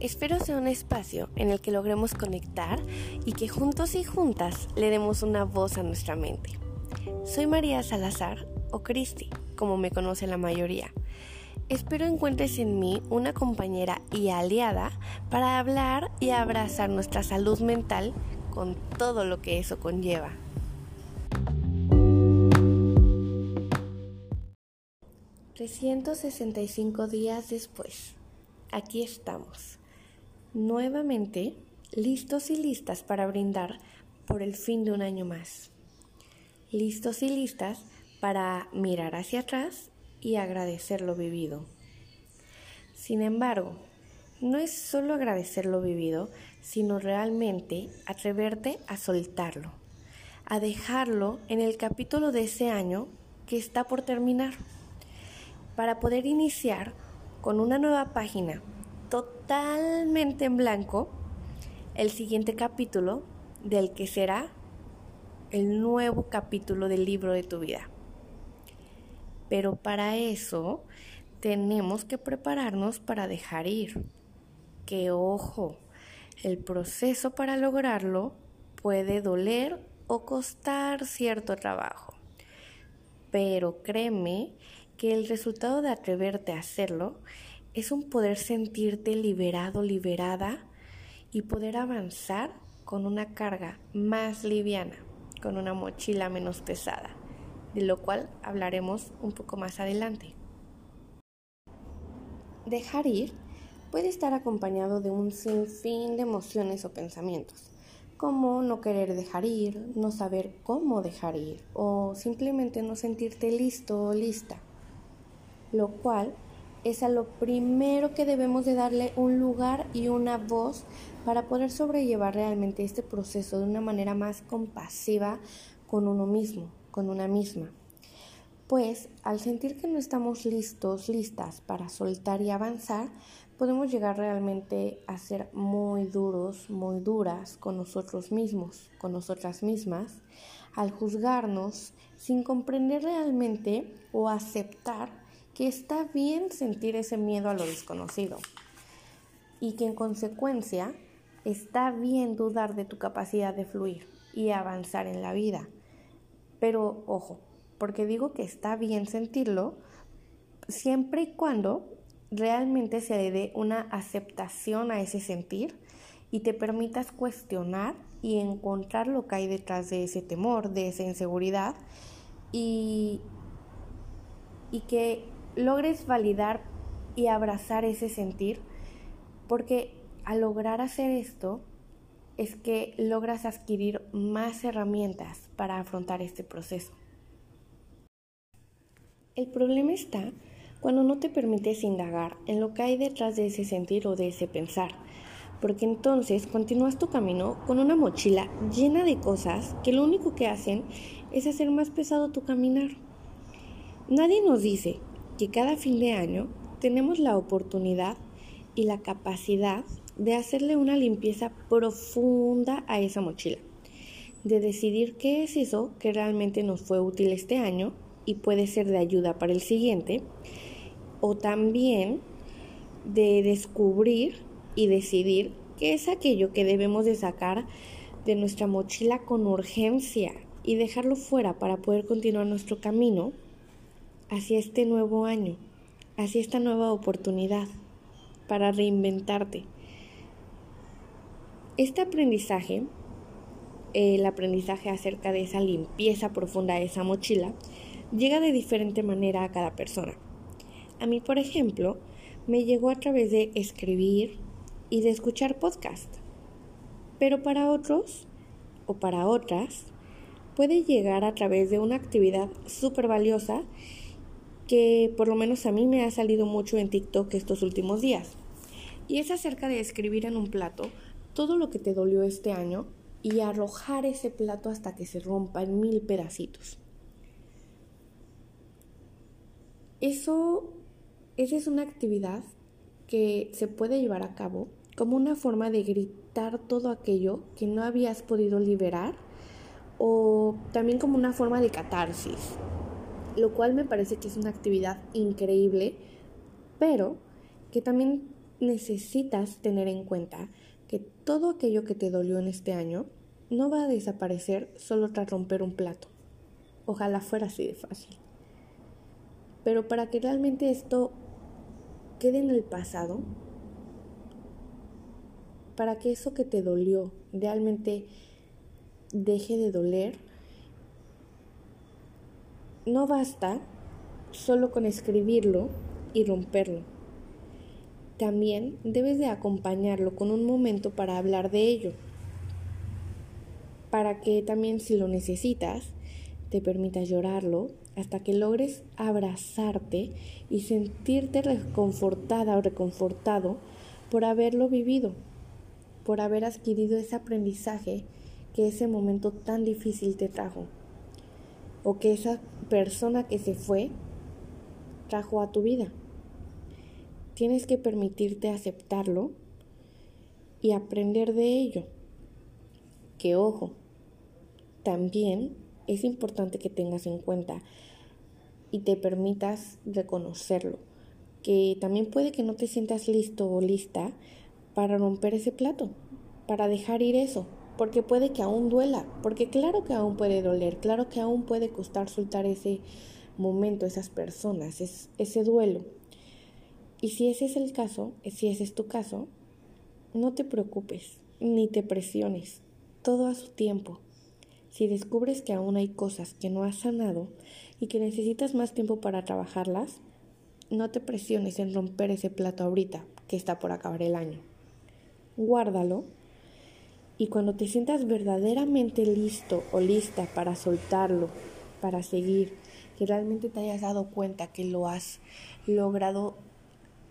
Espero sea un espacio en el que logremos conectar y que juntos y juntas le demos una voz a nuestra mente. Soy María Salazar, o Cristi, como me conoce la mayoría. Espero encuentres en mí una compañera y aliada para hablar y abrazar nuestra salud mental con todo lo que eso conlleva. ...365 días después, aquí estamos nuevamente listos y listas para brindar por el fin de un año más. Listos y listas para mirar hacia atrás y agradecer lo vivido. Sin embargo, no es solo agradecer lo vivido, sino realmente atreverte a soltarlo, a dejarlo en el capítulo de ese año que está por terminar, para poder iniciar con una nueva página totalmente en blanco el siguiente capítulo del que será el nuevo capítulo del libro de tu vida. Pero para eso tenemos que prepararnos para dejar ir. Que ojo, el proceso para lograrlo puede doler o costar cierto trabajo. Pero créeme que el resultado de atreverte a hacerlo es un poder sentirte liberado, liberada y poder avanzar con una carga más liviana, con una mochila menos pesada, de lo cual hablaremos un poco más adelante. Dejar ir puede estar acompañado de un sinfín de emociones o pensamientos, como no querer dejar ir, no saber cómo dejar ir o simplemente no sentirte listo o lista, lo cual es a lo primero que debemos de darle un lugar y una voz para poder sobrellevar realmente este proceso de una manera más compasiva con uno mismo, con una misma. Pues al sentir que no estamos listos, listas para soltar y avanzar, podemos llegar realmente a ser muy duros, muy duras con nosotros mismos, con nosotras mismas, al juzgarnos sin comprender realmente o aceptar que está bien sentir ese miedo a lo desconocido y que en consecuencia está bien dudar de tu capacidad de fluir y avanzar en la vida. Pero ojo, porque digo que está bien sentirlo siempre y cuando realmente se le dé una aceptación a ese sentir y te permitas cuestionar y encontrar lo que hay detrás de ese temor, de esa inseguridad y, y que logres validar y abrazar ese sentir, porque al lograr hacer esto es que logras adquirir más herramientas para afrontar este proceso. El problema está cuando no te permites indagar en lo que hay detrás de ese sentir o de ese pensar, porque entonces continúas tu camino con una mochila llena de cosas que lo único que hacen es hacer más pesado tu caminar. Nadie nos dice que cada fin de año tenemos la oportunidad y la capacidad de hacerle una limpieza profunda a esa mochila, de decidir qué es eso que realmente nos fue útil este año y puede ser de ayuda para el siguiente, o también de descubrir y decidir qué es aquello que debemos de sacar de nuestra mochila con urgencia y dejarlo fuera para poder continuar nuestro camino hacia este nuevo año, hacia esta nueva oportunidad para reinventarte. Este aprendizaje, el aprendizaje acerca de esa limpieza profunda de esa mochila, llega de diferente manera a cada persona. A mí, por ejemplo, me llegó a través de escribir y de escuchar podcast. Pero para otros o para otras puede llegar a través de una actividad súper valiosa que por lo menos a mí me ha salido mucho en TikTok estos últimos días. Y es acerca de escribir en un plato todo lo que te dolió este año y arrojar ese plato hasta que se rompa en mil pedacitos. Eso, esa es una actividad que se puede llevar a cabo como una forma de gritar todo aquello que no habías podido liberar o también como una forma de catarsis lo cual me parece que es una actividad increíble, pero que también necesitas tener en cuenta que todo aquello que te dolió en este año no va a desaparecer solo tras romper un plato. Ojalá fuera así de fácil. Pero para que realmente esto quede en el pasado, para que eso que te dolió realmente deje de doler, no basta solo con escribirlo y romperlo. También debes de acompañarlo con un momento para hablar de ello, para que también si lo necesitas, te permitas llorarlo hasta que logres abrazarte y sentirte reconfortada o reconfortado por haberlo vivido, por haber adquirido ese aprendizaje que ese momento tan difícil te trajo, o que esa persona que se fue trajo a tu vida. Tienes que permitirte aceptarlo y aprender de ello. Que ojo, también es importante que tengas en cuenta y te permitas reconocerlo. Que también puede que no te sientas listo o lista para romper ese plato, para dejar ir eso, porque puede que aún duela, porque claro que aún puede doler, claro que aún puede costar soltar ese momento, esas personas, ese duelo. Y si ese es el caso, si ese es tu caso, no te preocupes, ni te presiones, todo a su tiempo. Si descubres que aún hay cosas que no has sanado y que necesitas más tiempo para trabajarlas, no te presiones en romper ese plato ahorita, que está por acabar el año. Guárdalo y cuando te sientas verdaderamente listo o lista para soltarlo, para seguir, que realmente te hayas dado cuenta que lo has logrado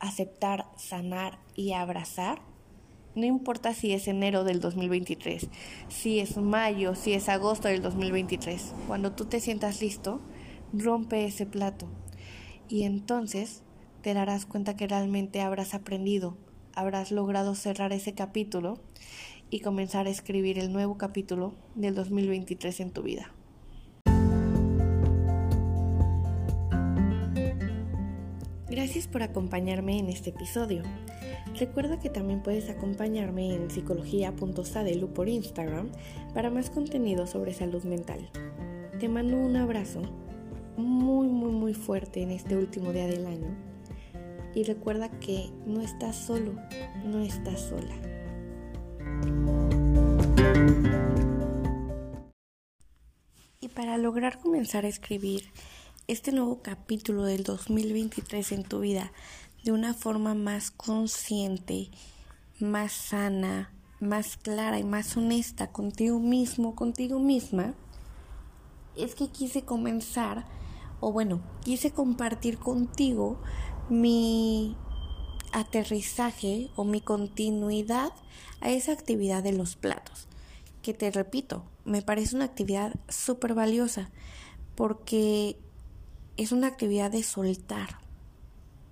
aceptar, sanar y abrazar, no importa si es enero del 2023, si es mayo, si es agosto del 2023, cuando tú te sientas listo, rompe ese plato. Y entonces te darás cuenta que realmente habrás aprendido, habrás logrado cerrar ese capítulo y comenzar a escribir el nuevo capítulo del 2023 en tu vida. Gracias por acompañarme en este episodio. Recuerda que también puedes acompañarme en psicología.sadelu por Instagram para más contenido sobre salud mental. Te mando un abrazo muy, muy, muy fuerte en este último día del año. Y recuerda que no estás solo, no estás sola. Y para lograr comenzar a escribir este nuevo capítulo del 2023 en tu vida de una forma más consciente, más sana, más clara y más honesta contigo mismo, contigo misma, es que quise comenzar, o bueno, quise compartir contigo mi aterrizaje o mi continuidad a esa actividad de los platos, que te repito, me parece una actividad súper valiosa porque es una actividad de soltar,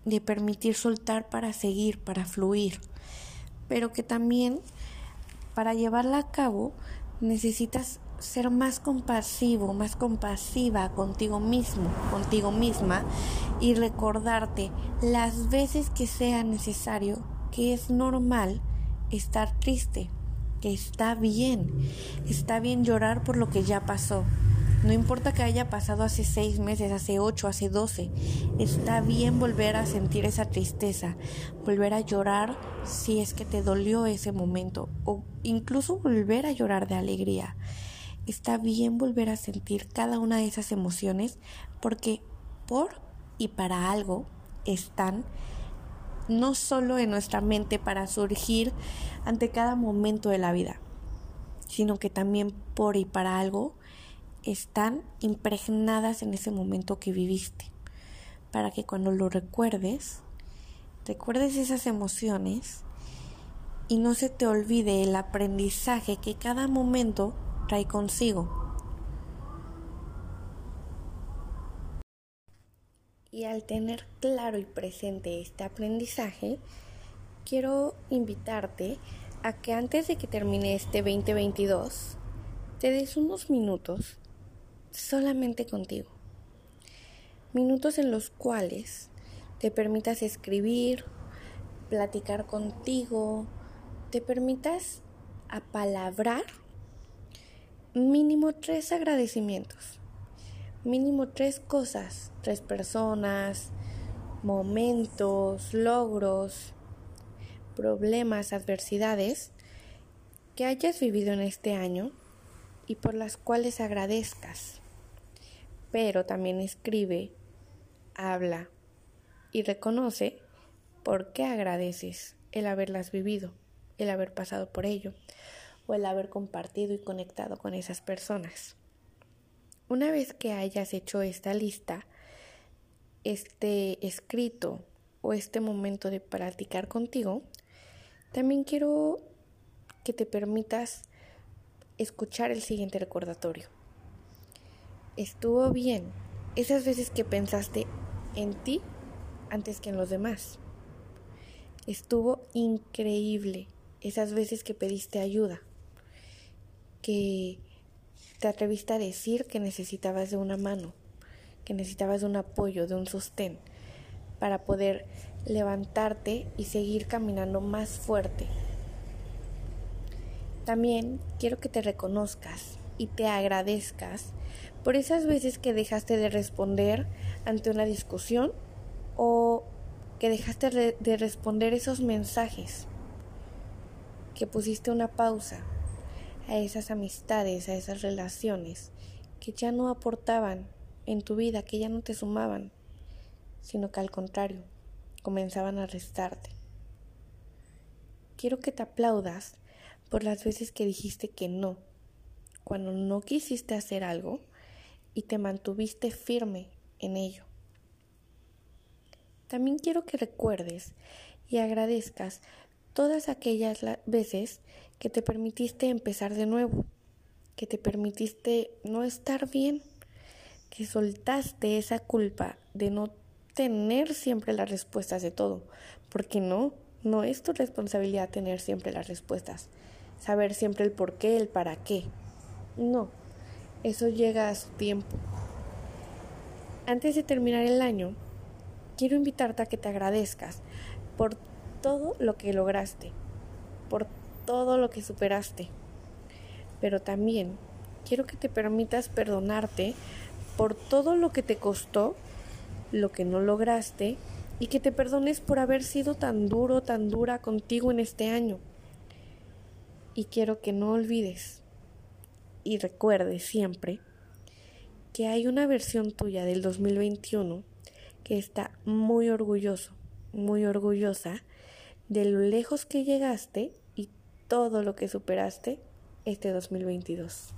de permitir soltar para seguir, para fluir, pero que también para llevarla a cabo necesitas ser más compasivo, más compasiva contigo mismo, contigo misma y recordarte las veces que sea necesario que es normal estar triste, que está bien, está bien llorar por lo que ya pasó, no importa que haya pasado hace seis meses, hace ocho, hace doce, está bien volver a sentir esa tristeza, volver a llorar si es que te dolió ese momento o incluso volver a llorar de alegría. Está bien volver a sentir cada una de esas emociones porque por y para algo están no solo en nuestra mente para surgir ante cada momento de la vida, sino que también por y para algo están impregnadas en ese momento que viviste, para que cuando lo recuerdes, recuerdes esas emociones y no se te olvide el aprendizaje que cada momento trae consigo. Y al tener claro y presente este aprendizaje, quiero invitarte a que antes de que termine este 2022, te des unos minutos solamente contigo. Minutos en los cuales te permitas escribir platicar contigo, te permitas apalabrar mínimo tres agradecimientos, mínimo tres cosas, tres personas, momentos, logros, problemas, adversidades que hayas vivido en este año y por las cuales agradezcas. Pero también escribe, habla y reconoce por qué agradeces el haberlas vivido, el haber pasado por ello el haber compartido y conectado con esas personas. Una vez que hayas hecho esta lista, este escrito o este momento de practicar contigo, también quiero que te permitas escuchar el siguiente recordatorio. Estuvo bien esas veces que pensaste en ti antes que en los demás. Estuvo increíble esas veces que pediste ayuda, que te atreviste a decir que necesitabas de una mano, que necesitabas de un apoyo, de un sostén, para poder levantarte y seguir caminando más fuerte. También quiero que te reconozcas y te agradezcas por esas veces que dejaste de responder ante una discusión o que dejaste de responder esos mensajes, que pusiste una pausa a esas amistades, a esas relaciones que ya no aportaban en tu vida, que ya no te sumaban, sino que al contrario, comenzaban a restarte. Quiero que te aplaudas por las veces que dijiste que no, cuando no quisiste hacer algo y te mantuviste firme en ello. También quiero que recuerdes y agradezcas todas aquellas veces que te permitiste empezar de nuevo, que te permitiste no estar bien, que soltaste esa culpa de no tener siempre las respuestas de todo, porque no, no es tu responsabilidad tener siempre las respuestas, saber siempre el por qué, el para qué. No, eso llega a su tiempo. Antes de terminar el año, quiero invitarte a que te agradezcas por todo lo que lograste, por todo lo que superaste. Pero también quiero que te permitas perdonarte por todo lo que te costó lo que no lograste y que te perdones por haber sido tan duro, tan dura contigo en este año. Y quiero que no olvides y recuerdes siempre que hay una versión tuya del 2021 que está muy orgulloso, muy orgullosa de lo lejos que llegaste y todo lo que superaste este 2022.